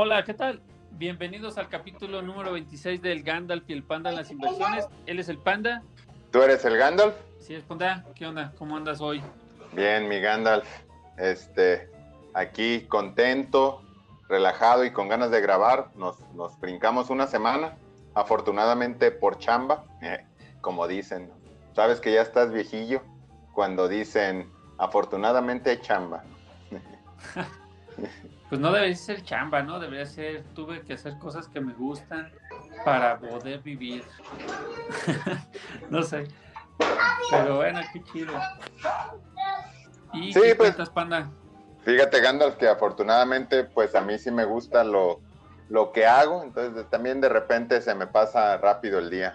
Hola, ¿qué tal? Bienvenidos al capítulo número 26 del Gandalf y el Panda en las inversiones. Él es el Panda. ¿Tú eres el Gandalf? Sí, es Panda. ¿Qué onda? ¿Cómo andas hoy? Bien, mi Gandalf. Este, aquí contento, relajado y con ganas de grabar. Nos, nos brincamos una semana, afortunadamente por chamba, eh, como dicen. Sabes que ya estás viejillo cuando dicen afortunadamente chamba. Pues no debería ser chamba, ¿no? Debería ser, tuve que hacer cosas que me gustan para poder vivir. no sé. Pero bueno, qué chido. ¿Y Sí, qué pues- cuentas, panda? Fíjate, Gandalf, que afortunadamente, pues a mí sí me gusta lo, lo que hago, entonces también de repente se me pasa rápido el día.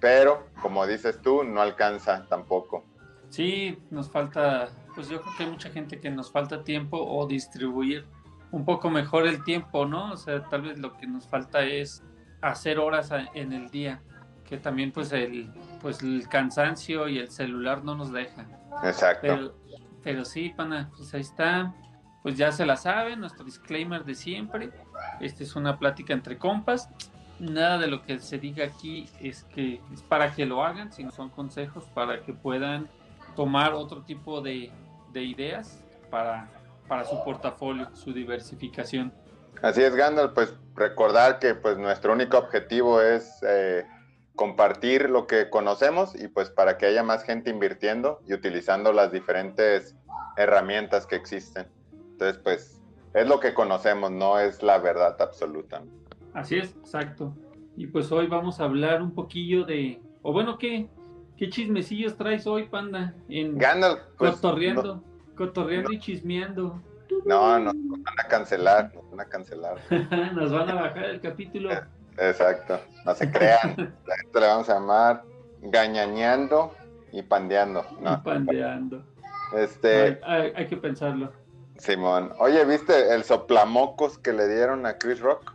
Pero, como dices tú, no alcanza tampoco. Sí, nos falta, pues yo creo que hay mucha gente que nos falta tiempo o distribuir un poco mejor el tiempo, ¿no? O sea, tal vez lo que nos falta es hacer horas en el día, que también pues el, pues el cansancio y el celular no nos dejan. Exacto. Pero, pero sí, pana, pues ahí está. Pues ya se la saben, nuestro disclaimer de siempre. Esta es una plática entre compas. Nada de lo que se diga aquí es que es para que lo hagan, sino son consejos para que puedan tomar otro tipo de, de ideas para, para su portafolio, su diversificación. Así es, Gandalf, pues recordar que pues nuestro único objetivo es eh, compartir lo que conocemos y pues para que haya más gente invirtiendo y utilizando las diferentes herramientas que existen. Entonces, pues es lo que conocemos, no es la verdad absoluta. Así es, exacto. Y pues hoy vamos a hablar un poquillo de, o bueno, ¿qué, qué chismecillos traes hoy, panda? En, Gandalf, pues cotorreando, y chismeando. no, no, nos van a cancelar, nos van a cancelar. Nos van a bajar el capítulo. Exacto, no se crean. A esto le vamos a llamar gañañando y pandeando. y pandeando. Este, Hay, hay- hay que pensarlo. Simón, oye, ¿viste el soplamocos que le dieron a Chris Rock?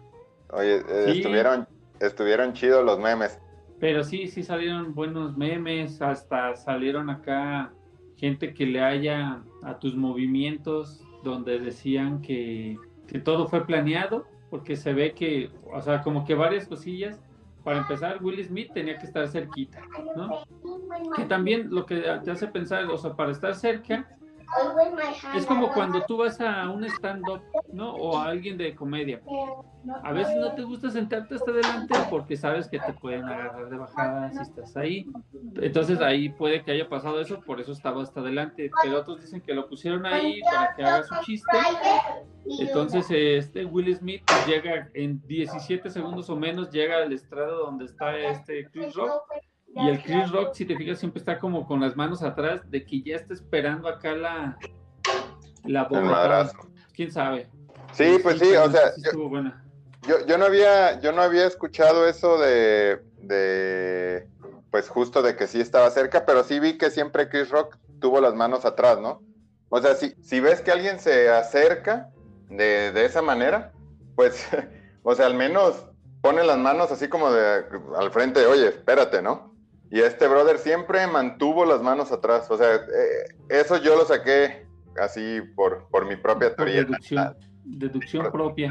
Oye, eh, Sí. estuvieron, estuvieron chidos los memes. Pero sí, sí salieron buenos memes, hasta salieron acá gente que le haya a tus movimientos, donde decían que, que todo fue planeado, porque se ve que, o sea, como que varias cosillas. Para empezar, Will Smith tenía que estar cerquita, ¿no? Que también lo que te hace pensar, o sea, para estar cerca, es como cuando tú vas a un stand-up, ¿no? O a alguien de comedia. A veces no te gusta sentarte hasta adelante porque sabes que te pueden agarrar de bajada si estás ahí. Entonces ahí puede que haya pasado eso, por eso estaba hasta adelante. Pero otros dicen que lo pusieron ahí para que haga su chiste. Entonces este Will Smith llega en 17 segundos o menos, llega al estrado donde está este Chris Rock. Y el Chris Rock, si te fijas, siempre está como con las manos atrás de que ya está esperando acá la, la madrazo. ¿Quién sabe? Sí, pues sí, o sea, yo, yo, yo no había, yo no había escuchado eso de, de, pues justo de que sí estaba cerca, pero sí vi que siempre Chris Rock tuvo las manos atrás, ¿no? O sea, si, si ves que alguien se acerca de, de esa manera, pues, o sea, al menos pone las manos así como de al frente, oye, espérate, ¿no? Y este brother siempre mantuvo las manos atrás, o sea, eh, eso yo lo saqué así por, por mi propia teoría. Deducción, propia.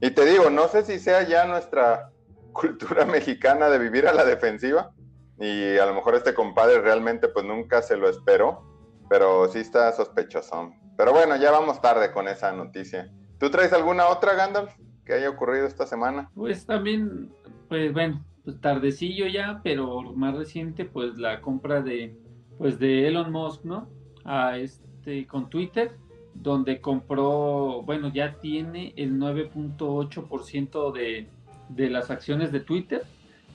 Y te digo, no sé si sea ya nuestra cultura mexicana de vivir a la defensiva y a lo mejor este compadre realmente pues nunca se lo esperó, pero sí está sospechoso. Pero bueno, ya vamos tarde con esa noticia. ¿Tú traes alguna otra, Gandalf, que haya ocurrido esta semana? Pues también, pues bueno, pues tardecillo ya, pero más reciente, pues la compra de, pues de Elon Musk, ¿no? A este, con Twitter, donde compró, bueno, ya tiene el 9.8% de, de las acciones de Twitter.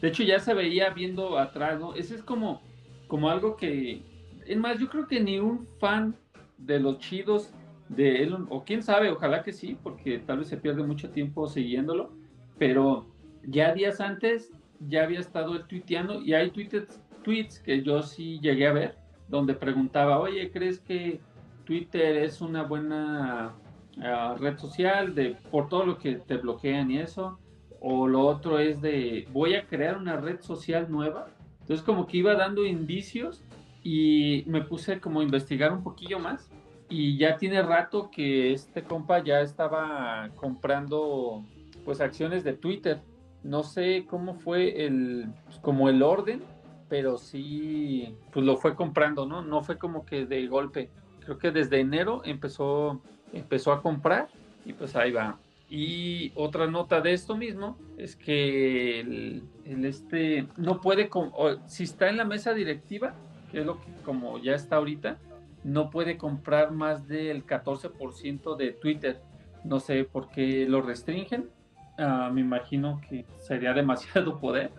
De hecho, ya se veía viendo atrás, ¿no? Ese es como, como algo que, es más, yo creo que ni un fan de los chidos de Elon, o quién sabe, ojalá que sí, porque tal vez se pierde mucho tiempo siguiéndolo, pero ya días antes ya había estado él tuiteando y hay tweets, tweets que yo sí llegué a ver, donde preguntaba, oye, ¿crees que Twitter es una buena ah, red social de, por todo lo que te bloquean y eso? O lo otro es de, voy a crear una red social nueva. Entonces como que iba dando indicios y me puse como a investigar un poquillo más y ya tiene rato que este compa ya estaba comprando pues acciones de Twitter. No sé cómo fue el pues, como el orden, pero sí pues lo fue comprando, ¿no? No fue como que de golpe. Creo que desde enero empezó empezó a comprar y pues ahí va. Y otra nota de esto mismo es que el, este no puede, si está en la mesa directiva, que es lo que como ya está ahorita, no puede comprar más del 14% de Twitter. No sé por qué lo restringen. Ah, me imagino que sería demasiado poder,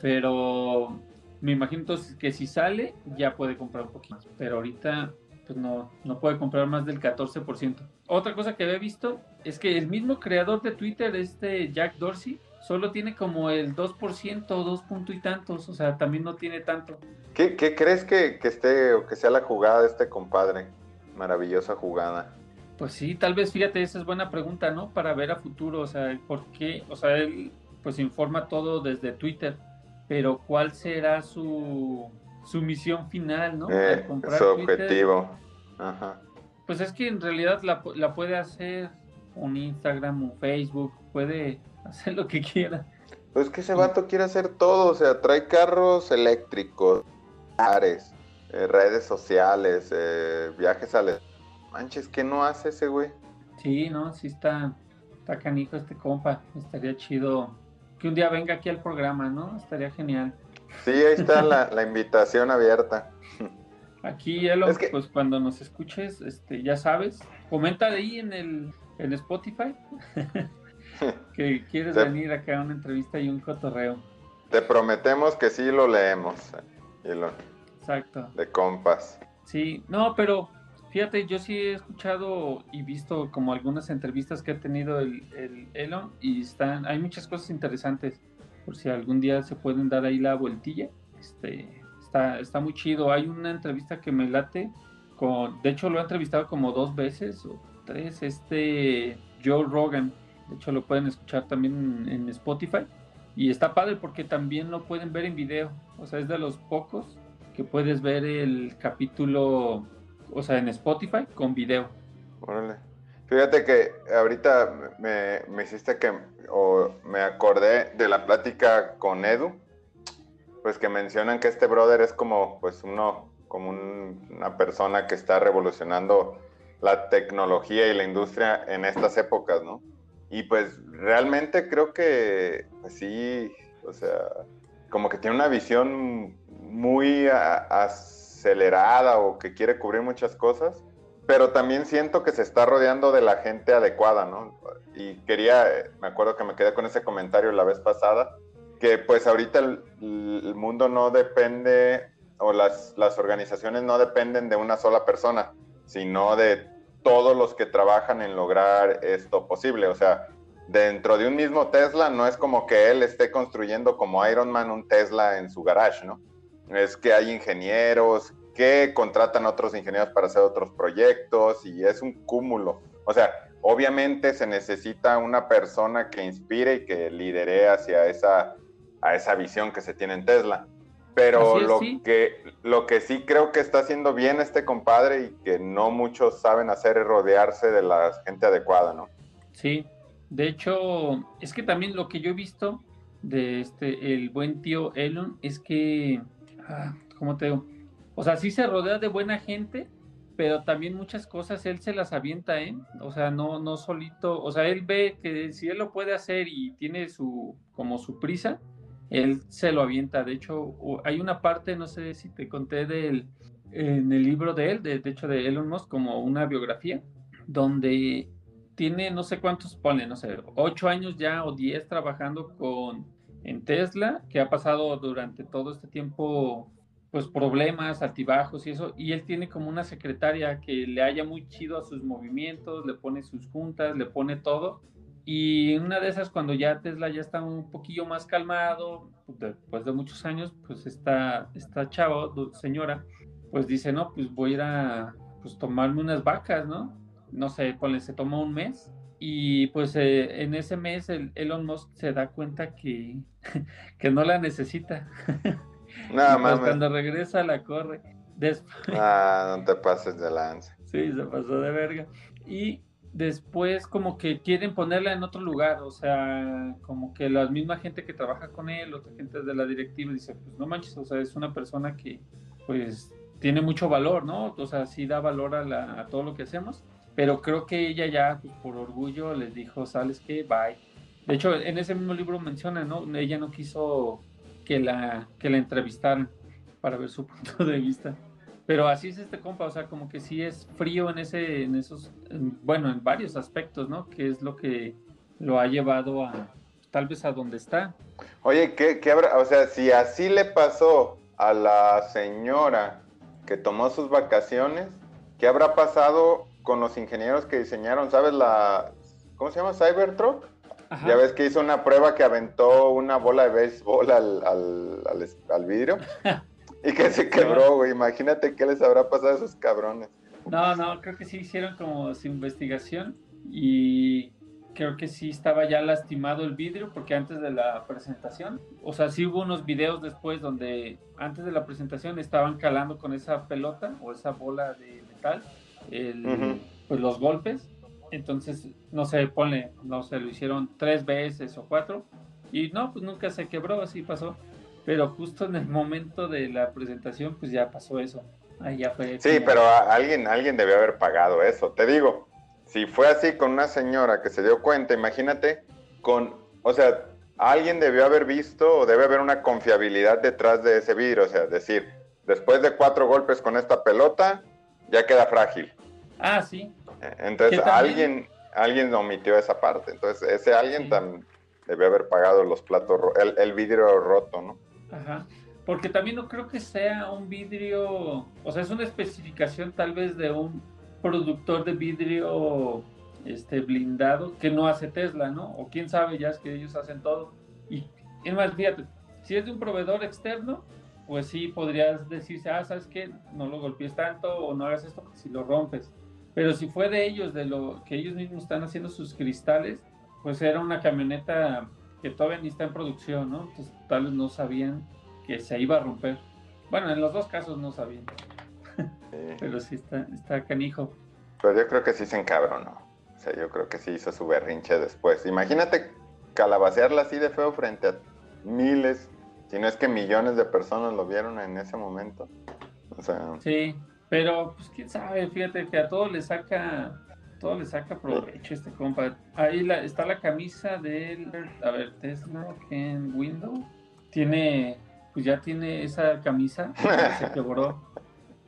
pero me imagino entonces que si sale ya puede comprar un poquito. Pero ahorita pues no, no puede comprar más del 14%. Otra cosa que había visto es que el mismo creador de Twitter, este Jack Dorsey, solo tiene como el 2%, dos puntos y tantos, o sea, también no tiene tanto. ¿Qué, crees que, que, esté o que sea la jugada de este compadre? Maravillosa jugada. Pues sí, tal vez, fíjate, esa es buena pregunta, ¿no? Para ver a futuro, o sea, ¿por qué? O sea, él pues informa todo desde Twitter, pero ¿cuál será su, su misión final, ¿no? Eh, su objetivo. Ajá. Pues es que en realidad la, la puede hacer un Instagram, un Facebook, puede hacer lo que quiera. Pues que ese vato quiere hacer todo, o sea, trae carros eléctricos, ares, eh, redes sociales, eh, viajes a... Manches, ¿qué no hace ese güey? Sí, no, sí está, está canijo este compa, estaría chido que un día venga aquí al programa, ¿no? Estaría genial. Sí, ahí está la, la invitación abierta. Aquí, Elo, pues cuando nos escuches, este, ya sabes, comenta ahí en el en Spotify que quieres venir acá a una entrevista y un cotorreo. Te prometemos que sí lo leemos. Exacto. De compas. Sí, no, pero fíjate, yo sí he escuchado y visto como algunas entrevistas que ha tenido el, el Elon y están, hay muchas cosas interesantes. Por si algún día se pueden dar ahí la vueltilla. Este, está, está muy chido. Hay una entrevista que me late con, de hecho lo he entrevistado como dos veces es este Joe Rogan. De hecho, lo pueden escuchar también en, Spotify. Y está padre porque también lo pueden ver en video. O sea, es de los pocos que puedes ver el capítulo, o sea, en Spotify con video. Órale. Fíjate que ahorita me, me hiciste que, o me acordé de la plática con Edu, pues que mencionan que este brother es como, pues uno, como una persona que está revolucionando la tecnología y la industria en estas épocas, ¿no? Y pues realmente creo que, pues sí, o sea, como que tiene una visión muy acelerada o que quiere cubrir muchas cosas, pero también siento que se está rodeando de la gente adecuada, ¿no? Y quería, me acuerdo que me quedé con ese comentario la vez pasada, que pues ahorita el, el mundo no depende, o las, las organizaciones no dependen de una sola persona, sino de todos los que trabajan en lograr esto posible. O sea, dentro de un mismo Tesla no es como que él esté construyendo como Iron Man un Tesla en su garage, ¿no? Es que hay ingenieros que contratan a otros ingenieros para hacer otros proyectos y es un cúmulo. O sea, obviamente se necesita una persona que inspire y que lidere hacia esa, a esa visión que se tiene en Tesla. Pero lo, que, lo que sí creo que está haciendo bien este compadre y que no muchos saben hacer es rodearse de la gente adecuada, ¿no? Sí, de hecho, es que también lo que yo he visto de este, el buen tío Elon es que, ah, ¿cómo te digo? O sea, sí se rodea de buena gente, pero también muchas cosas él se las avienta, ¿eh? O sea, no, no solito, o sea, él ve que si él lo puede hacer y tiene su, como su prisa, él se lo avienta. De hecho, hay una parte, no sé si te conté del, en el libro de él, de, hecho de Elon Musk, como una biografía, donde tiene no sé cuántos, pone, no sé, ocho años ya o diez trabajando con en Tesla, que ha pasado durante todo este tiempo pues problemas, altibajos y eso, y él tiene como una secretaria que le haya muy chido a sus movimientos, le pone sus juntas, le pone todo, y una de esas, cuando ya Tesla ya está un poquillo más calmado, después de muchos años, pues esta, esta chava, señora, pues dice, no, pues voy a ir a pues, tomarme unas vacas, ¿no? No sé, pues se tomó un mes. Y pues eh, en ese mes el Elon Musk se da cuenta que, que no la necesita. Nada pues, más. cuando regresa la corre. Ah, no te pases de lance. Sí, se pasó de verga. Y después como que quieren ponerla en otro lugar, o sea, como que la misma gente que trabaja con él, otra gente de la directiva dice, pues no manches, o sea, es una persona que pues tiene mucho valor, ¿no? O sea, sí da valor a, a todo lo que hacemos, pero creo que ella ya, pues, por orgullo, les dijo, ¿sabes qué? Bye. De hecho, en ese mismo libro menciona, ¿no? Ella no quiso que la, que la entrevistaran para ver su punto de vista. Pero así es este compa, o sea, como que sí es frío en ese, en esos, bueno, en varios aspectos, ¿no? Que es lo que lo ha llevado a, tal vez a donde está. Oye, ¿qué, qué habrá? O sea, si así le pasó a la señora que tomó sus vacaciones, ¿qué habrá pasado con los ingenieros que diseñaron, sabes, la, ¿cómo se llama? Cybertruck. Ya ves que hizo una prueba que aventó una bola de béisbol al, al, al, vidrio y que se quebró, güey. Imagínate qué les habrá pasado a esos cabrones. No, no, creo que sí hicieron como su investigación y creo que sí estaba ya lastimado el vidrio porque antes de la presentación, o sea, sí hubo unos videos después donde antes de la presentación estaban calando con esa pelota o esa bola de metal pues los golpes. Entonces, no sé, pone, no sé, lo hicieron tres veces o cuatro. Y no, pues nunca se quebró, así pasó. Pero justo en el momento de la presentación, pues ya pasó eso. Ahí ya fue. Sí, pero alguien, alguien debió haber pagado eso. Te digo, si fue así con una señora que se dio cuenta, imagínate con, o sea, alguien debió haber visto o debe haber una confiabilidad detrás de ese vidrio. O sea, decir, después de cuatro golpes con esta pelota, ya queda frágil. Ah, sí. Entonces alguien, alguien omitió esa parte. Entonces ese alguien también debe haber pagado los platos, el, el vidrio roto, ¿no? Ajá. Porque también no creo que sea un vidrio, o sea, es una especificación tal vez de un productor de vidrio este blindado que no hace Tesla, ¿no? O quién sabe, ya es que ellos hacen todo. Y es más, fíjate, si es de un proveedor externo, pues sí podrías decirse, ah, ¿sabes qué? No lo golpees tanto o no hagas esto porque si lo rompes. Pero si fue de ellos, de lo que ellos mismos están haciendo sus cristales, pues era una camioneta que todavía ni está en producción, ¿no? Entonces tal vez no sabían que se iba a romper. Bueno, en los dos casos no sabían. Pero sí está, está canijo. Pero yo creo que sí se encabronó. O sea, yo creo que sí hizo su berrinche después. Imagínate calabacearla así de feo frente a miles, si no es que millones de personas lo vieron en ese momento. O sea, sí, pero, pues quién sabe, fíjate que a todo le saca, todo le saca provecho este compa. Ahí la, está la camisa del, a ver, Tesla en Windows. Tiene, pues ya tiene esa camisa, se quebró.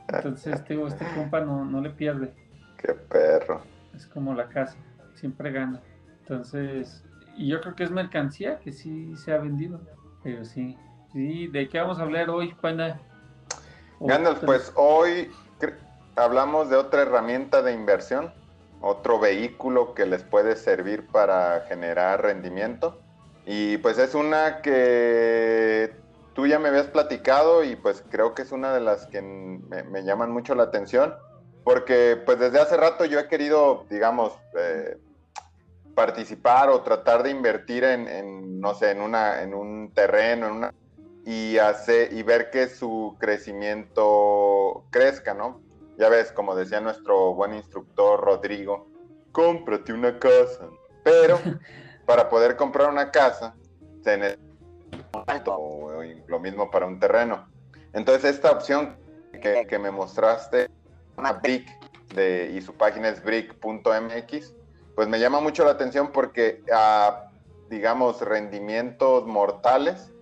Entonces, digo, este compa no, no le pierde. Qué perro. Es como la casa, siempre gana. Entonces, y yo creo que es mercancía que sí se ha vendido, pero sí. Sí, ¿de qué vamos a hablar hoy, Panda? Gandalf, pues hoy hablamos de otra herramienta de inversión, otro vehículo que les puede servir para generar rendimiento. Y pues es una que tú ya me habías platicado y pues creo que es una de las que me, llaman mucho la atención, porque pues desde hace rato yo he querido, digamos, eh, participar o tratar de invertir en, en, no sé, en, una, en un terreno, en una, y, hace, y ver que su crecimiento crezca, ¿no? Ya ves, como decía nuestro buen instructor Rodrigo, cómprate una casa. Pero para poder comprar una casa, se necesita lo mismo para un terreno. Entonces, esta opción que, me mostraste, una Brick, de, y su página es brick.mx, pues me llama mucho la atención porque a, digamos, rendimientos mortales,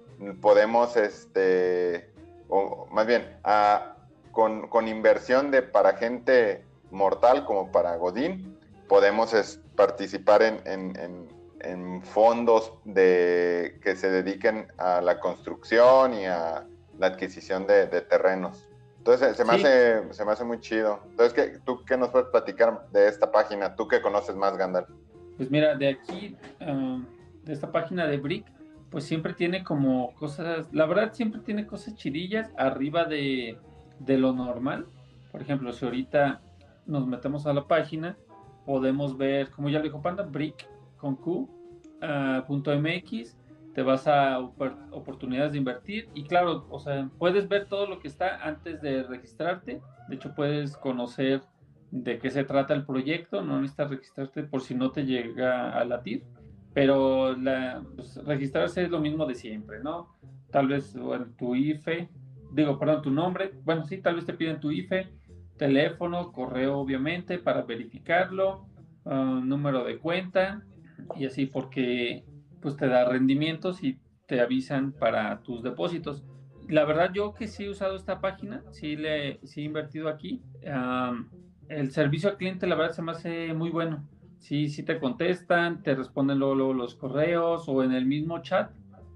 podemos, este, o más bien, a con, inversión de para gente mortal como para Godín, podemos participar en, fondos de, que se dediquen a la construcción y a la adquisición de, terrenos. Entonces se me, hace, se me hace muy chido. Entonces, ¿qué, ¿tú qué nos puedes platicar de esta página? Tú que conoces más, Gandalf. Pues mira, de aquí, ah, de esta página de Brick, pues siempre tiene como cosas, la verdad siempre tiene cosas chidillas arriba de, de lo normal. Por ejemplo, si ahorita nos metemos a la página, podemos ver, como ya lo dijo Panda, brick con Q, ah, MX, te vas a oportunidades de invertir y claro, o sea, puedes ver todo lo que está antes de registrarte. De hecho, puedes conocer de qué se trata el proyecto, no necesitas registrarte por si no te llega a latir, pero la, pues, registrarse es lo mismo de siempre, ¿no? Tal vez tu IFE, digo, perdón, tu nombre, bueno, sí, tal vez te piden tu IFE, teléfono, correo, obviamente, para verificarlo, ah, número de cuenta y así, porque pues te da rendimientos y te avisan para tus depósitos. La verdad, yo que sí he usado esta página, sí, le, sí he invertido aquí. el servicio al cliente, la verdad, se me hace muy bueno. Sí, sí te contestan, te responden luego, los correos o en el mismo chat,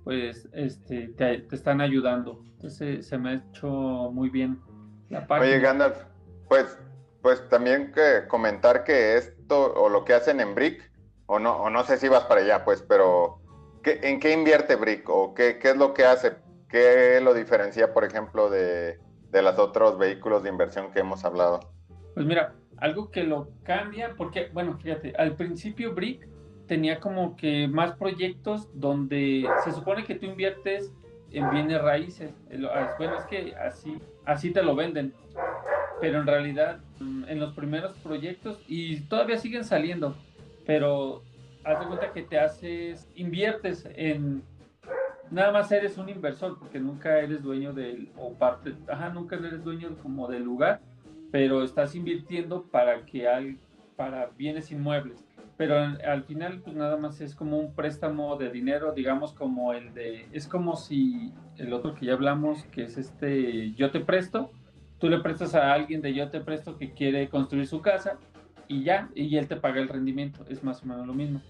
pues este, te, están ayudando. Entonces se me ha hecho muy bien la página. Oye, Gandalf, pues, pues también que comentar que esto o lo que hacen en Brick, o no, o no sé si vas para allá, pues, pero ¿en qué invierte Brick o qué, qué es lo que hace? ¿Qué lo diferencia, por ejemplo, de, de los otros vehículos de inversión que hemos hablado? Pues mira, algo que lo cambia, porque, bueno, fíjate, al principio Brick tenía como que más proyectos donde se supone que tú inviertes en bienes raíces. Ah, bueno, es que así, así te lo venden. Pero en realidad, mm, en los primeros proyectos, y todavía siguen saliendo, pero haz de cuenta que te haces, inviertes en nada más eres un inversor porque nunca eres dueño del, o parte, ajá, nunca eres dueño como del lugar, pero estás invirtiendo para que hay, para bienes inmuebles. Pero al final, pues nada más es como un préstamo de dinero, digamos como el de, es como si el otro que ya hablamos, que es este, yo te presto, tú le prestas a alguien de yo te presto que quiere construir su casa y ya, y él te paga el rendimiento, es más o menos lo mismo.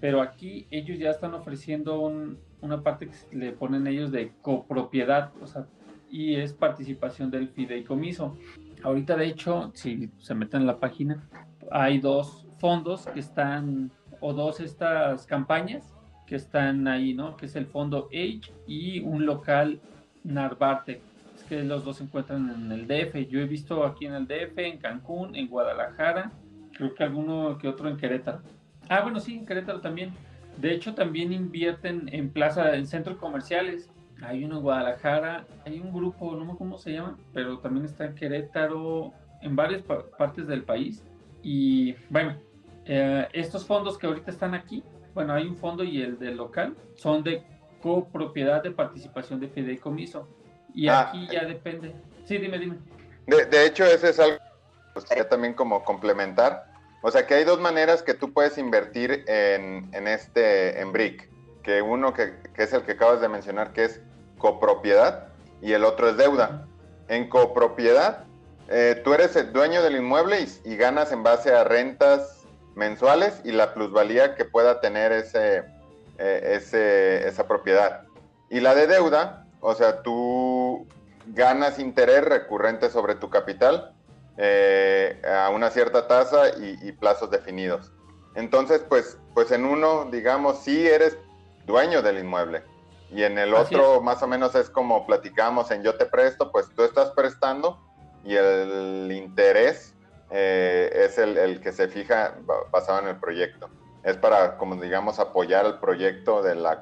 Pero aquí ellos ya están ofreciendo un, una parte que le ponen ellos de copropiedad, o sea, y es participación del fideicomiso. Ahorita, de hecho, si se meten en la página, hay dos fondos que están, o dos estas campañas que están ahí, ¿no? Que es el fondo Age y un local Narvarte. Es que los dos se encuentran en el DF. Yo he visto aquí en el DF, en Cancún, en Guadalajara, creo que alguno que otro en Querétaro. Ah, bueno, sí, en Querétaro también. De hecho, también invierten en plaza, en centros comerciales. Hay uno en Guadalajara, hay un grupo, no sé cómo se llama, pero también está en Querétaro, en varias partes del país. Y bueno, eh, estos fondos que ahorita están aquí, bueno, hay un fondo y el del local, son de copropiedad de participación de fideicomiso. Y ah, aquí ya depende. Sí, dime, dime. De, de hecho, ese es algo que también como complementar o sea que hay dos maneras que tú puedes invertir en, este, en BRIC, que uno que, es el que acabas de mencionar, que es copropiedad, y el otro es deuda. En copropiedad, eh, tú eres el dueño del inmueble y, ganas en base a rentas mensuales y la plusvalía que pueda tener eh, ese, esa propiedad. Y la de deuda, o sea, tú ganas interés recurrente sobre tu capital eh, a una cierta tasa y, plazos definidos. Entonces, pues, pues en uno, digamos, sí eres dueño del inmueble. Y en el otro, más o menos es como platicamos en yo te presto, pues tú estás prestando y el interés eh, es el, el, que se fija basado en el proyecto. Es para, como digamos, apoyar el proyecto de, la,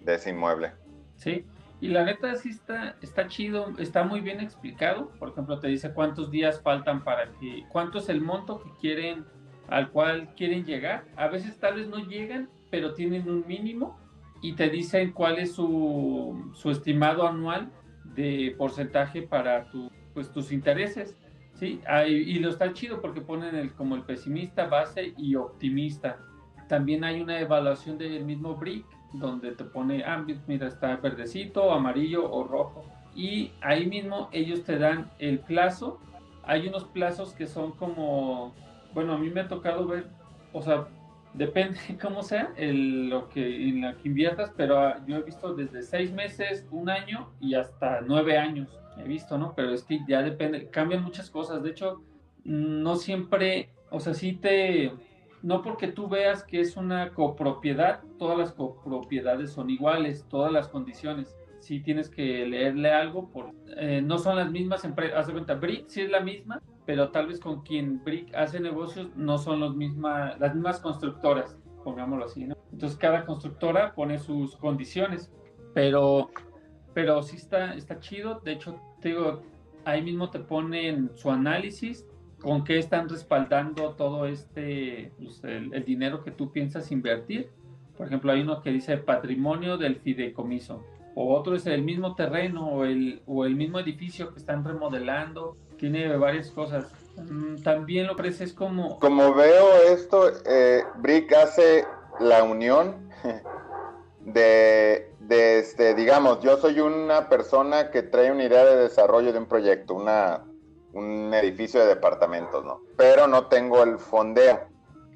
de ese inmueble. Sí, y la neta sí está, está chido, está muy bien explicado. Por ejemplo, te dice cuántos días faltan para que, cuánto es el monto que quieren, al cual quieren llegar. A veces tal vez no llegan, pero tienen un mínimo y te dicen cuál es su, su estimado anual de porcentaje para tu, pues, tus intereses. Sí, y lo está chido porque ponen el, como el pesimista, base y optimista. También hay una evaluación del mismo BRIC donde te pone, ah, mira, está verdecito, amarillo o rojo. Y ahí mismo ellos te dan el plazo. Hay unos plazos que son como, bueno, a mí me ha tocado ver, o sea, depende cómo sea el, lo que en la que inviertas, pero ah, yo he visto desde seis meses, un año y hasta nueve años. He visto, ¿no? Pero es que ya depende, cambian muchas cosas. De hecho, no siempre, o sea, sí te, no porque tú veas que es una copropiedad, todas las copropiedades son iguales, todas las condiciones. Sí tienes que leerle algo, por, eh, no son las mismas empresas. Haz de cuenta, Brick sí es la misma, pero tal vez con quien Brick hace negocios no son los misma, las mismas constructoras, pongámoslo así, ¿no? Entonces cada constructora pone sus condiciones, pero, pero sí está, está chido. De hecho, te digo, ahí mismo te ponen su análisis con qué están respaldando todo este, pues, el, dinero que tú piensas invertir. Por ejemplo, hay uno que dice patrimonio del fideicomiso, o otro es el mismo terreno o el, o el mismo edificio que están remodelando, tiene varias cosas. Mm, también lo parece es como... Como veo esto, eh, Brick hace la unión de, de, este, digamos, yo soy una persona que trae una idea de desarrollo de un proyecto, una, un edificio de departamentos, ¿no? Pero no tengo el fondeo.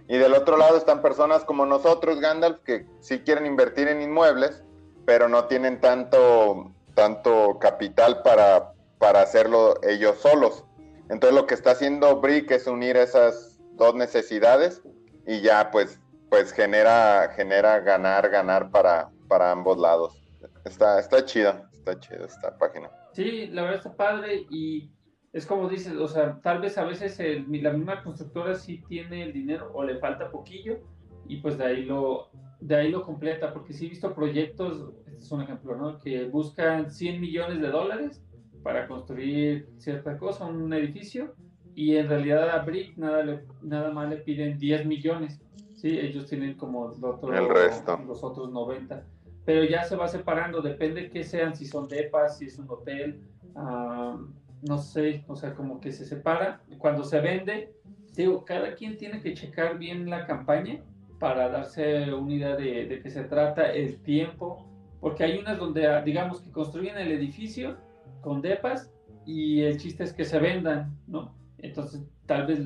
Y del otro lado están personas como nosotros, Gandalf, que sí quieren invertir en inmuebles, pero no tienen tanto, tanto capital para, para hacerlo ellos solos. Entonces lo que está haciendo Brick es unir esas dos necesidades y ya pues, pues genera, genera ganar, ganar para, para ambos lados. Está, está chido, está chido esta página. Sí, la verdad está padre y es como dices, o sea, tal vez a veces la misma constructora sí tiene el dinero o le falta poquillo y pues de ahí lo, de ahí lo completa, porque sí he visto proyectos, este es un ejemplo, ¿no? Que buscan 100 millones de dólares para construir cierta cosa, un edificio, y en realidad a Brick nada, nada más le piden 10 millones, ¿sí? Ellos tienen como el resto. los otros 90, pero ya se va separando, depende qué sean, si son depas, si es un hotel, uh, no sé, o sea, como que se separa. Cuando se vende, digo, cada quien tiene que checar bien la campaña para darse una idea de, de qué se trata, el tiempo, porque hay unas donde, digamos, que construyen el edificio con depas y el chiste es que se vendan, ¿no? Entonces, tal vez,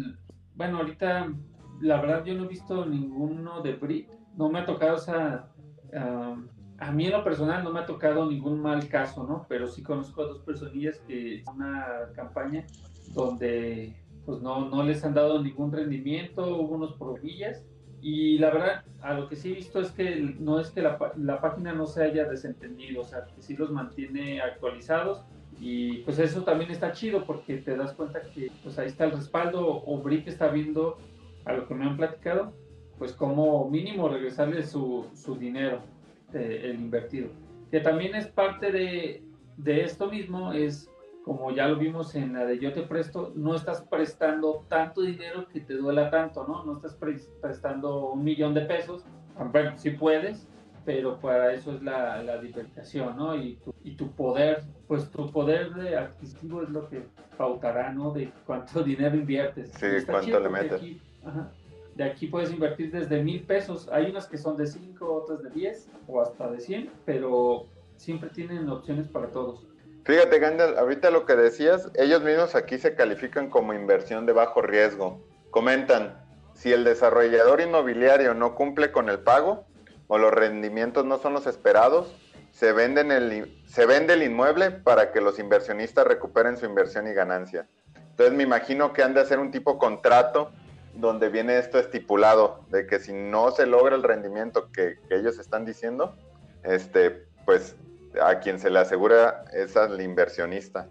bueno, ahorita, la verdad, yo no he visto ninguno de Brit, no me ha tocado esa... Uh, a mí en lo personal no me ha tocado ningún mal caso, ¿no? Pero sí conozco a dos personillas que una campaña donde pues no, no les han dado ningún rendimiento, hubo unos problemillas y la verdad, a lo que sí he visto es que no es que la, la, página no se haya desentendido, o sea, que sí los mantiene actualizados y pues eso también está chido porque te das cuenta que pues ahí está el respaldo o Brick está viendo a lo que me han platicado, pues como mínimo regresarle su, su dinero este, el invertido. Que también es parte de, de esto mismo, es como ya lo vimos en la de yo te presto, no estás prestando tanto dinero que te duela tanto, ¿no? No estás prestando un millón de pesos, sí puedes, pero para eso es la, la ¿no? Y tu, y tu poder, pues tu poder de adquisitivo es lo que pautará, ¿no? De cuánto dinero inviertes. Sí, cuánto le metes. De aquí puedes invertir desde mil pesos. Hay unas que son de 5, otras de 10 o hasta de 100, pero siempre tienen opciones para todos. Fíjate, Gandalf, ahorita lo que decías, ellos mismos aquí se califican como inversión de bajo riesgo. Comentan, si el desarrollador inmobiliario no cumple con el pago o los rendimientos no son los esperados, se, venden el, se vende el inmueble para que los inversionistas recuperen su inversión y ganancia. Entonces me imagino que han de hacer un tipo contrato donde viene esto estipulado, de que si no se logra el rendimiento que, ellos están diciendo, este, pues a quien se le asegura es al inversionista.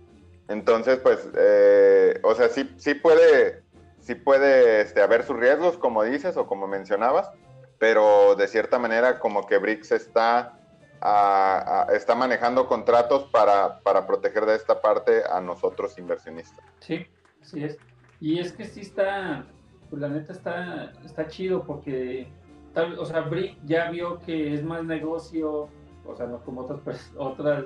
Entonces, pues, eh, o sea, sí, sí puede, sí puede este, haber sus riesgos, como dices o como mencionabas, pero de cierta manera como que BRICS está, está manejando contratos para, para proteger de esta parte a nosotros inversionistas. Sí, sí es. Y es que sí está, pues la neta está, está chido porque, tal, o sea, Brick ya vio que es más negocio, o sea, no como otras, otras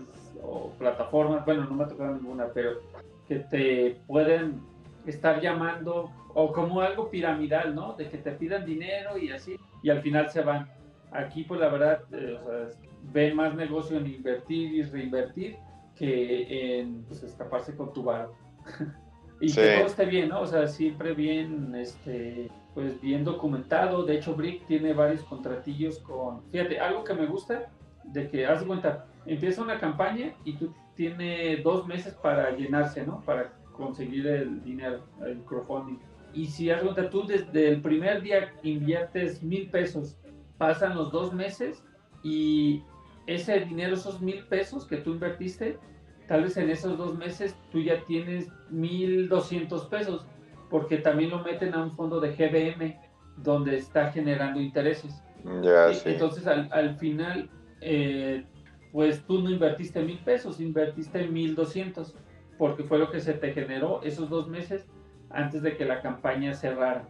plataformas, bueno, no me ha tocado ninguna, pero que te pueden estar llamando o como algo piramidal, ¿no? De que te pidan dinero y así, y al final se van. Aquí, pues la verdad, eh, o sea, ven más negocio en invertir y reinvertir que en pues, escaparse con tu bar. y que todo esté bien, ¿no? O sea, siempre bien, este, pues bien documentado. De hecho, Brick tiene varios contratillos con, fíjate, algo que me gusta, de que, haz cuenta, empieza una campaña y tú tienes dos meses para llenarse, ¿no? Para conseguir el dinero, el crowdfunding. Y si haz de tú desde el primer día inviertes mil pesos, pasan los dos meses y ese dinero, esos mil pesos que tú invertiste, tal vez en esos dos meses tú ya tienes 1.200 pesos, porque también lo meten a un fondo de GBM donde está generando intereses. Ya, sí. Entonces al, final, eh, pues tú no invertiste mil pesos, invertiste 1.200, porque fue lo que se te generó esos dos meses antes de que la campaña cerrara.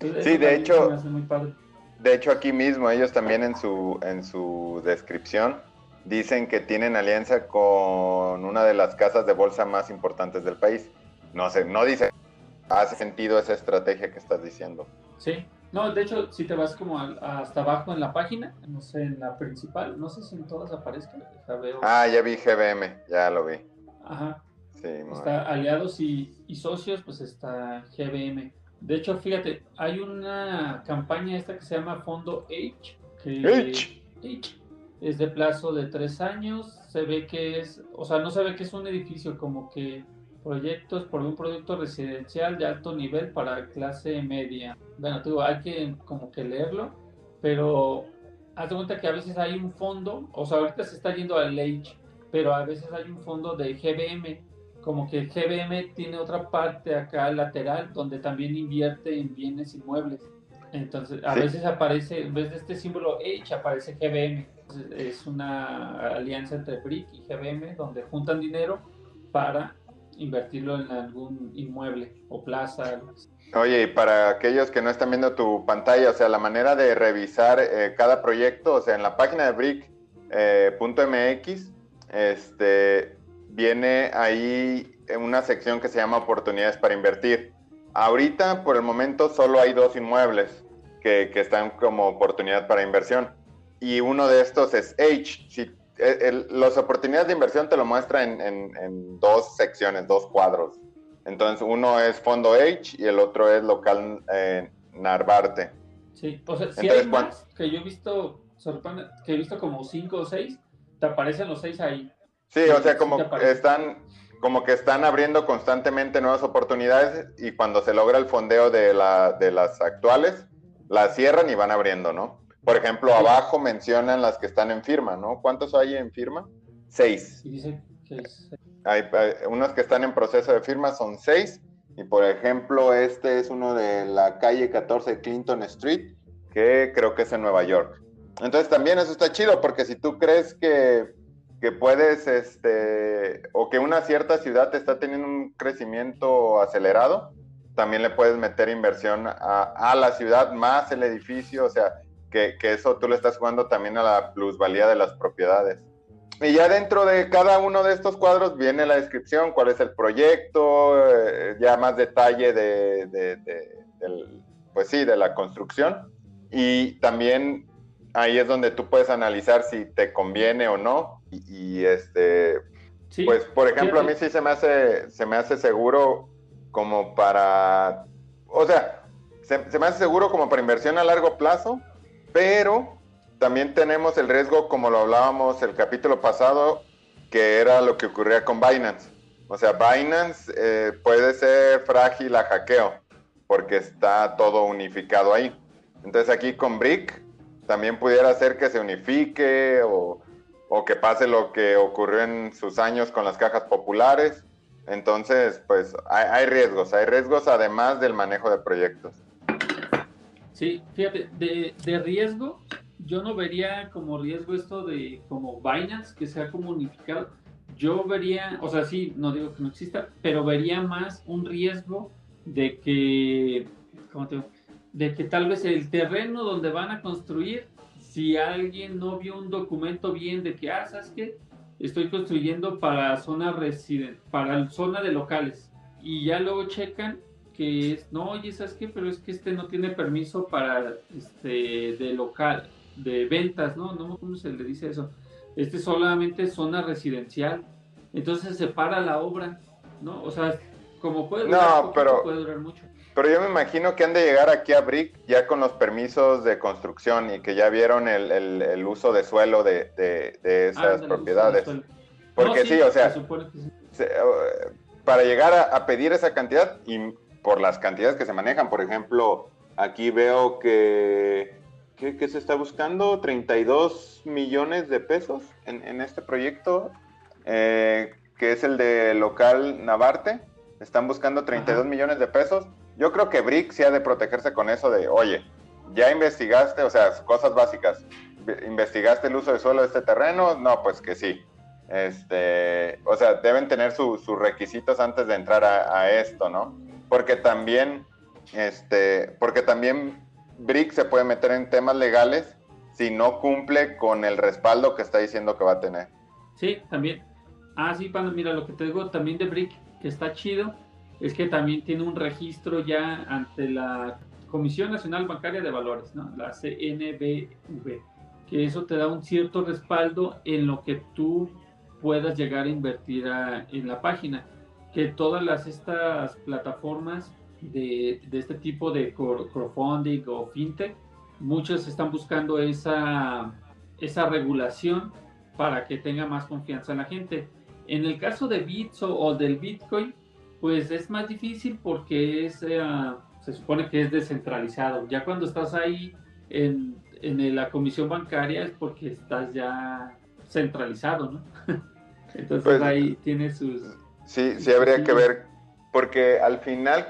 sí, de hecho, de hecho aquí mismo ellos también en su, en su descripción dicen que tienen alianza con una de las casas de bolsa más importantes del país. No sé, no dice, hace sentido esa estrategia que estás diciendo. Sí, no, de hecho, si te vas como hasta abajo en la página, no sé, en la principal, no sé si en todas aparezca. Ah, ya vi GBM, ya lo vi. Ajá. Sí, está aliados y, y, socios, pues está GBM. De hecho, fíjate, hay una campaña esta que se llama Fondo H. Que H. H es de plazo de tres años. Se ve que es, o sea, no se ve que es un edificio, como que proyectos por un producto residencial de alto nivel para clase media. Bueno, digo, hay que como que leerlo, pero hazte cuenta que a veces hay un fondo, o sea, ahorita se está yendo al H, pero a veces hay un fondo de GBM, como que GBM tiene otra parte acá lateral donde también invierte en bienes inmuebles. Entonces, a veces aparece, en vez de este símbolo H, aparece GBM. es una alianza entre BRIC y GBM donde juntan dinero para invertirlo en algún inmueble o plaza. Oye, y para aquellos que no están viendo tu pantalla, o sea, la manera de revisar eh, cada proyecto, o sea, en la página de brick.mx, eh, este, viene ahí una sección que se llama oportunidades para invertir. Ahorita, por el momento, solo hay dos inmuebles que, que están como oportunidad para inversión. Y uno de estos es H. Si las oportunidades de inversión te lo muestra en, dos secciones, dos cuadros. Entonces, uno es Fondo H y el otro es local eh, Narvarte. Sí, o sea, si hay más que yo he visto, que he visto como cinco o seis, te aparecen los seis ahí. Sí, o sea, como están, como que están abriendo constantemente nuevas oportunidades y cuando se logra el fondeo de, la, de las actuales, las cierran y van abriendo, ¿no? Por ejemplo, abajo mencionan las que están en firma, ¿no? ¿Cuántos hay en firma? Seis. Hay, unos que están en proceso de firma son seis. Y por ejemplo, este es uno de la calle 14 Clinton Street, que creo que es en Nueva York. Entonces también eso está chido, porque si tú crees que, que puedes, este, o que una cierta ciudad está teniendo un crecimiento acelerado, también le puedes meter inversión a, la ciudad más el edificio, o sea, que, eso tú le estás jugando también a la plusvalía de las propiedades. Y ya dentro de cada uno de estos cuadros viene la descripción, cuál es el proyecto, eh, ya más detalle de, pues sí, de la construcción. Y también ahí es donde tú puedes analizar si te conviene o no. Y, este, pues por ejemplo, a mí sí se me hace, se me hace seguro como para, o sea, se me hace seguro como para inversión a largo plazo, pero también tenemos el riesgo, como lo hablábamos el capítulo pasado, que era lo que ocurría con Binance. O sea, Binance eh, puede ser frágil a hackeo, porque está todo unificado ahí. Entonces aquí con Brick también pudiera ser que se unifique o, que pase lo que ocurrió en sus años con las cajas populares. Entonces, pues hay riesgos, hay riesgos además del manejo de proyectos. Sí, fíjate, de, de, riesgo, yo no vería como riesgo esto de como Binance que sea como unificado. Yo vería, o sea, sí, no digo que no exista, pero vería más un riesgo de que, ¿cómo te digo? De que tal vez el terreno donde van a construir, si alguien no vio un documento bien de que, ah, ¿sabes qué? Estoy construyendo para zona resident, para zona de locales. Y ya luego checan que es, no, oye, ¿sabes qué? Pero es que este no tiene permiso para, este, de local, de ventas, ¿no? No, ¿cómo se le dice eso? Este solamente es zona residencial. Entonces se para la obra, ¿no? O sea, como puede durar, no, pero, puede durar mucho. Pero yo me imagino que han de llegar aquí a Brick ya con los permisos de construcción y que ya vieron el, el, uso de suelo de, de, esas propiedades. Porque sí, o sea, para llegar a, a, pedir esa cantidad, y por las cantidades que se manejan. Por ejemplo, aquí veo que, ¿qué, se está buscando? 32 millones de pesos en, este proyecto, eh, que es el de local Navarte. Están buscando 32 millones de pesos. Yo creo que Brick sí ha de protegerse con eso de, oye, ya investigaste, o sea, cosas básicas. ¿Investigaste el uso de suelo de este terreno? No, pues que sí. Este, o sea, deben tener sus requisitos antes de entrar a, a esto, ¿no? porque también, este, porque también Brick se puede meter en temas legales si no cumple con el respaldo que está diciendo que va a tener. Sí, también. Ah, sí, Panda, mira, lo que te digo también de Brick, que está chido, es que también tiene un registro ya ante la Comisión Nacional Bancaria de Valores, la CNBV, que eso te da un cierto respaldo en lo que tú puedas llegar a invertir en la página. Que todas las, estas plataformas de, de este tipo de crowdfunding o fintech, muchos están buscando esa, esa regulación para que tenga más confianza en la gente. En el caso de Bitso o del Bitcoin, pues es más difícil porque es, eh, se supone que es descentralizado. Ya cuando estás ahí en, en la comisión bancaria es porque estás ya centralizado, ¿no? Entonces pues, ahí tiene sus... Sí, sí habría que ver, porque al final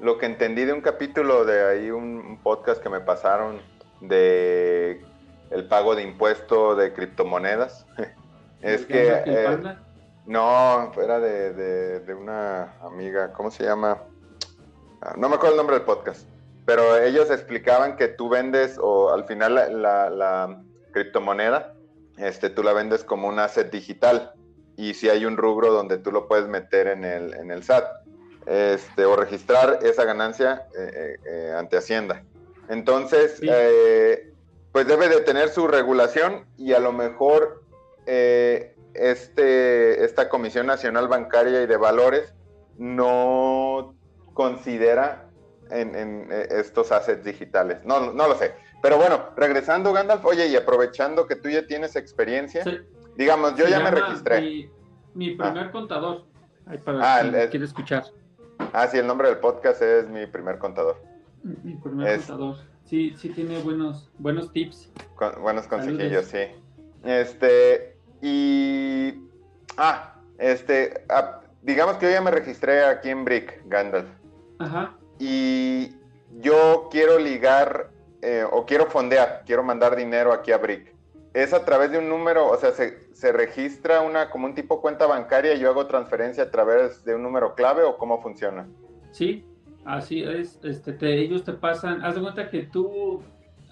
lo que entendí de un capítulo de ahí, un podcast que me pasaron de el pago de impuesto de criptomonedas, es que... Eh, no, era de, de, una amiga, ¿cómo se llama? Ah, no me acuerdo el nombre del podcast, pero ellos explicaban que tú vendes o al final la, la, criptomoneda, este, tú la vendes como un asset digital y si hay un rubro donde tú lo puedes meter en el, en el SAT este, o registrar esa ganancia eh, eh, eh, ante Hacienda. Entonces, pues debe de tener su regulación y a lo mejor este, esta Comisión Nacional Bancaria y de Valores no considera en, estos assets digitales. No, no lo sé. Pero bueno, regresando, Gandalf, oye, y aprovechando que tú ya tienes experiencia, digamos, yo ya me registré. Mi, ah. primer contador. para ah, quiere escuchar. Ah, sí, el nombre del podcast es Mi primer contador. Mi primer contador. Sí, sí tiene buenos, buenos tips. buenos consejillos, sí. Este, y. Ah, este. Digamos que yo ya me registré aquí en Brick, Gandalf. Ajá. Y yo quiero ligar eh, o quiero fondear, quiero mandar dinero aquí a Brick. Es a través de un número, o sea, se, se, registra una como un tipo cuenta bancaria y yo hago transferencia a través de un número clave o cómo funciona. Sí, así es. Este, te, ellos te pasan, haz de cuenta que tú,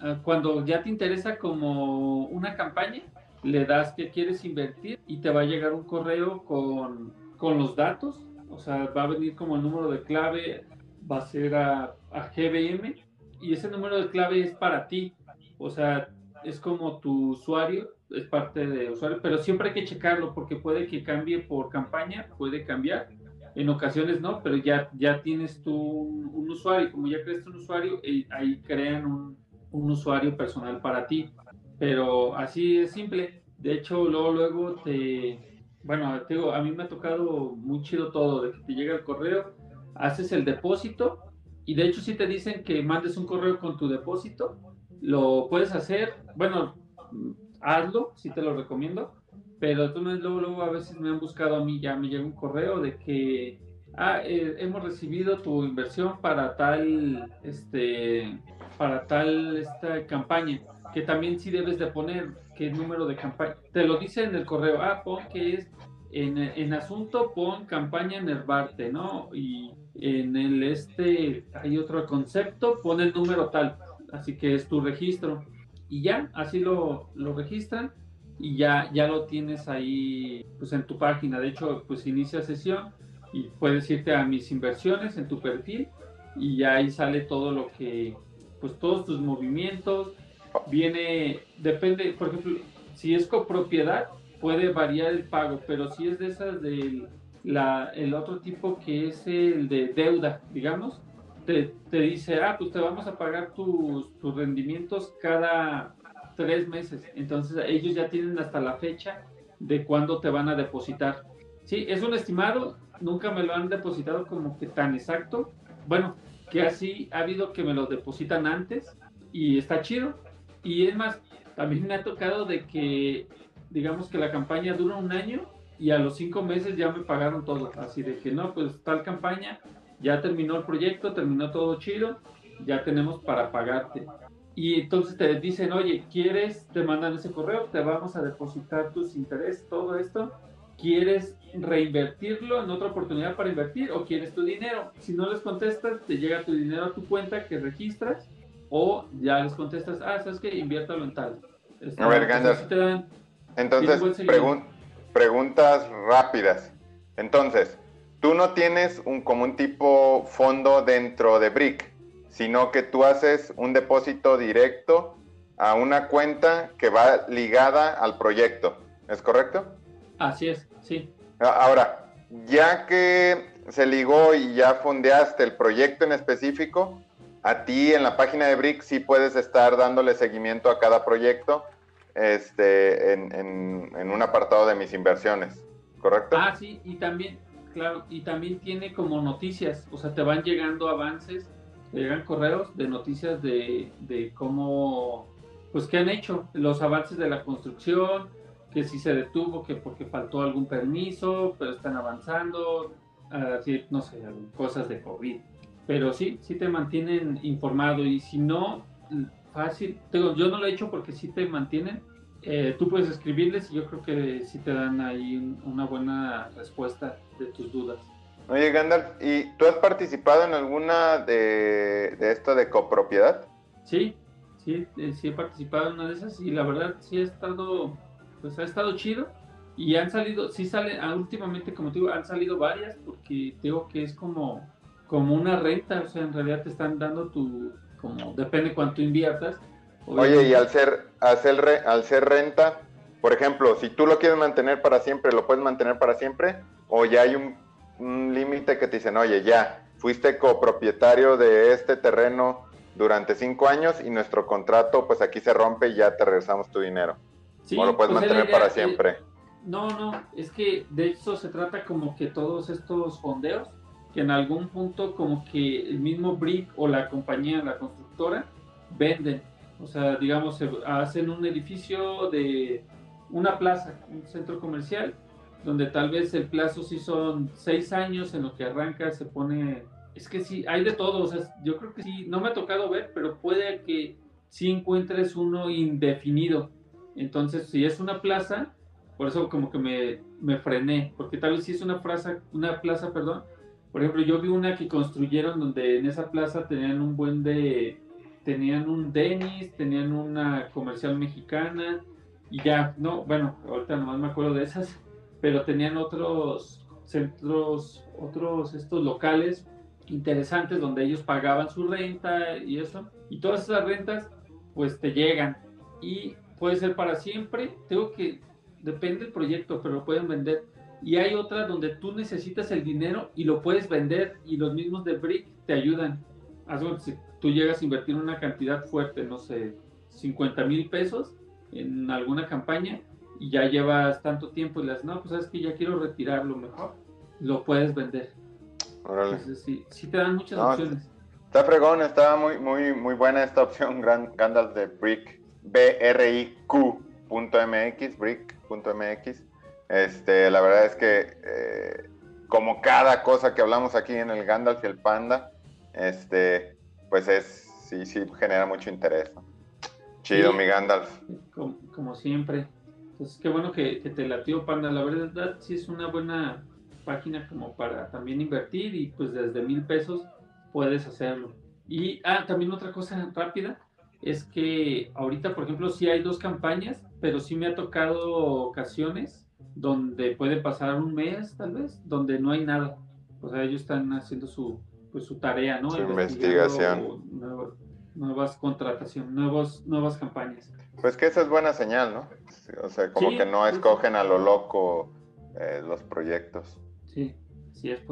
ah, cuando ya te interesa como una campaña, le das que quieres invertir y te va a llegar un correo con, con los datos, o sea, va a venir como el número de clave, va a ser a, a GBM y ese número de clave es para ti, o sea, es como tu usuario, es parte de usuario, pero siempre hay que checarlo porque puede que cambie por campaña, puede cambiar, en ocasiones no, pero ya, ya tienes tú un, usuario, como ya creaste un usuario, eh, ahí crean un, un usuario personal para ti pero así es simple. De hecho, luego, luego te, bueno, te digo, a mí me ha tocado muy chido todo, de que te llega el correo, haces el depósito y de hecho si te dicen que mandes un correo con tu depósito, lo puedes hacer, bueno, hazlo, si te lo recomiendo, pero entonces luego, luego a veces me han buscado a mí, ya me llega un correo de que ah, eh, hemos recibido tu inversión para tal, este, para tal esta campaña que también sí debes de poner qué número de campaña. Te lo dice en el correo, ah, pon que es en, en asunto, pon campaña Nervarte, ¿no? Y en el este hay otro concepto, pon el número tal, así que es tu registro. Y ya, así lo, lo registran y ya, ya lo tienes ahí pues en tu página. De hecho, pues inicia sesión y puedes irte a mis inversiones en tu perfil y ya ahí sale todo lo que, pues todos tus movimientos, viene, depende, por ejemplo, si es copropiedad, puede variar el pago, pero si es de esas del la, el otro tipo que es el de deuda, digamos, te, te dice, ah, pues te vamos a pagar tus, tus rendimientos cada tres meses. Entonces ellos ya tienen hasta la fecha de cuándo te van a depositar. Sí, es un estimado, nunca me lo han depositado como que tan exacto. Bueno, que así ha habido que me lo depositan antes y está chido. Y es más, también me ha tocado de que, digamos que la campaña dura un año y a los cinco meses ya me pagaron todo. Así de que no, pues tal campaña, ya terminó el proyecto, terminó todo chido, ya tenemos para pagarte. Y entonces te dicen, oye, ¿quieres? Te mandan ese correo, te vamos a depositar tus intereses, todo esto. ¿quieres reinvertirlo en otra oportunidad para invertir o quieres tu dinero? Si no les contestas, te llega tu dinero a tu cuenta que registras o ya les contestas, ah, sabes que inviértalo en tal. a ver, Gandalf. Entonces, preguntas rápidas. Entonces, tú no tienes un, como un tipo fondo dentro de Brick, sino que tú haces un depósito directo a una cuenta que va ligada al proyecto. ¿Es correcto? Así es, sí. Ahora, ya que se ligó y ya fondeaste el proyecto en específico, a ti en la página de Brick sí puedes estar dándole seguimiento a cada proyecto este, en, en un apartado de mis inversiones, ¿correcto? Ah, sí, y también, claro, y también tiene como noticias, o sea, te van llegando avances, te llegan correos de noticias de, de cómo, pues, qué han hecho, los avances de la construcción, que si se detuvo, que porque faltó algún permiso, pero están avanzando, así, no sé, cosas de COVID. Pero sí, sí te mantienen informado y si no, fácil, digo, yo no lo he hecho porque sí te mantienen, eh, tú puedes escribirles y yo creo que sí te dan ahí una buena respuesta de tus dudas. Oye, Gandalf, ¿y tú has participado en alguna de, de esto de copropiedad? Sí, sí, eh, sí he participado en una de esas y la verdad sí ha estado, pues ha estado chido y han salido, sí salen, ah, últimamente como te digo, han salido varias porque digo que es como, como una renta, o sea, en realidad te están dando tu, como depende cuánto inviertas, Oye, y al ser, al ser, al ser renta, por ejemplo, si tú lo quieres mantener para siempre, ¿lo puedes mantener para siempre? ¿O ya hay un, límite que te dicen, oye, ya, fuiste copropietario de este terreno durante cinco años y nuestro contrato, pues aquí se rompe y ya te regresamos tu dinero? ¿O lo puedes pues, mantener para siempre? no, no, es que de eso se trata como que todos estos fondeos, que en algún punto como que el mismo BRIC o la compañía, la constructora, venden o sea, digamos, hacen un edificio de una plaza, un centro comercial, donde tal vez el plazo sí son seis años en lo que arranca, se pone... Es que sí, hay de todo, o sea, yo creo que sí, no me ha tocado ver, pero puede que sí encuentres uno indefinido. Entonces, si es una plaza, por eso como que me, me frené, porque tal vez si es una plaza, una plaza, perdón, por ejemplo, yo vi una que construyeron donde en esa plaza tenían un buen de tenían un Denis, tenían una comercial mexicana y ya, no, bueno, ahorita nomás me acuerdo de esas, pero tenían otros centros, otros estos locales interesantes donde ellos pagaban su renta y eso, y todas esas rentas pues te llegan. Y puede ser para siempre, tengo que, depende del proyecto, pero lo pueden vender. Y hay otras donde tú necesitas el dinero y lo puedes vender y los mismos de Brick te ayudan. Algo, tú llegas a invertir una cantidad fuerte, no sé, 50 mil pesos en alguna campaña y ya llevas tanto tiempo y le no, pues sabes que ya quiero retirarlo mejor, lo puedes vender. Órale. Entonces, sí, sí te dan muchas opciones. Está fregón, está muy, muy, muy buena esta opción, Gandalf de Brick, B-R-I-Q.mx, brick.mx. Este, la verdad es que, eh, como cada cosa que hablamos aquí en el Gandalf y el Panda, este, pues es, sí, sí, genera mucho interés. Chido, mi Gandalf. Como, siempre. Entonces, qué bueno que, te latió, Panda. La verdad, sí es una buena página como para también invertir y pues desde mil pesos puedes hacerlo. Y, ah, también otra cosa rápida es que ahorita, por ejemplo, sí hay dos campañas, pero sí me ha tocado ocasiones donde puede pasar un mes, tal vez, donde no hay nada. O sea, ellos están haciendo su, pues su tarea, ¿no? Su investigación. nuevas contrataciones, nuevos, nuevas campañas. Pues que esa es buena señal, ¿no? O sea, como que no escogen a lo loco eh, los proyectos. Sí, sí es.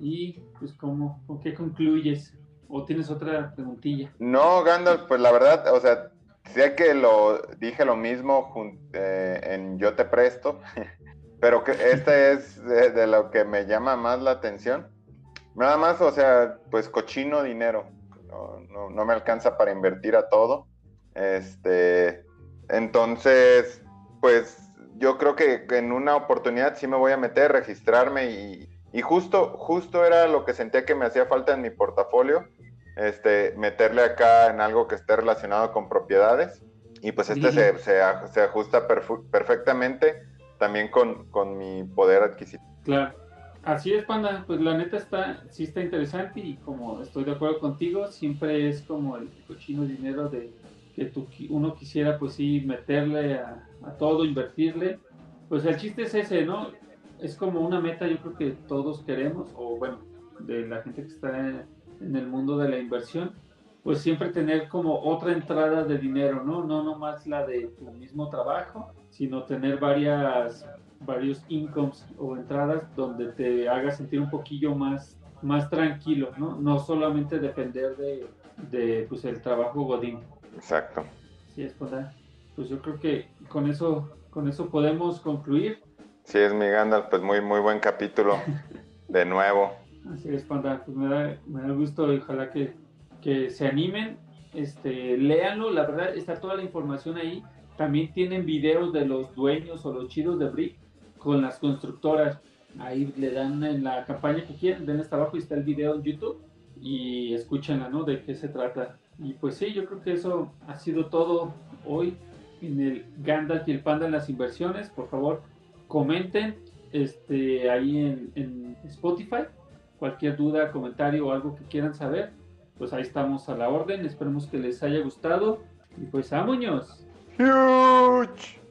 Y pues ¿cómo, ¿con qué concluyes? ¿O tienes otra preguntilla? No, Gandalf, pues la verdad, o sea, sé que lo dije lo mismo eh, en Yo te presto, pero que este es de, lo que me llama más la atención Nada más, o sea, pues cochino dinero. No, me alcanza para invertir a todo. Este, entonces, pues yo creo que en una oportunidad sí me voy a meter, registrarme y, y justo, justo era lo que sentía que me hacía falta en mi portafolio, este, meterle acá en algo que esté relacionado con propiedades. Y pues este se, se, ajusta perfectamente también con, con mi poder adquisitivo. Claro. Así es, Panda. Pues la neta está, sí está interesante y como estoy de acuerdo contigo, siempre es como el cochino dinero de que tú, uno quisiera pues sí meterle a, a todo, invertirle. Pues el chiste es ese, ¿no? Es como una meta yo creo que todos queremos, o bueno, de la gente que está en el mundo de la inversión, pues siempre tener como otra entrada de dinero, ¿no? No nomás la de tu mismo trabajo, sino tener varias, varios incomes o entradas donde te haga sentir un poquillo más, más tranquilo, ¿no? No solamente depender de, de pues, el trabajo godín. Exacto. Sí, es pues, pues yo creo que con eso, con eso podemos concluir. Sí, es mi Gandalf, pues muy, muy buen capítulo de nuevo. Así es, Panda, pues me da, me da gusto y ojalá que, que se animen, este, léanlo, la verdad está toda la información ahí. También tienen videos de los dueños o los chidos de Brick con las constructoras. Ahí le dan en la campaña que quieren, ven hasta abajo y está el video en YouTube y escúchenla, ¿no? De qué se trata. Y pues sí, yo creo que eso ha sido todo hoy en el Gandalf y el Panda en las inversiones. Por favor, comenten este, ahí en, en Spotify cualquier duda, comentario o algo que quieran saber, pues ahí estamos a la orden. Esperemos que les haya gustado. Y pues, ¡vámonos! Huge.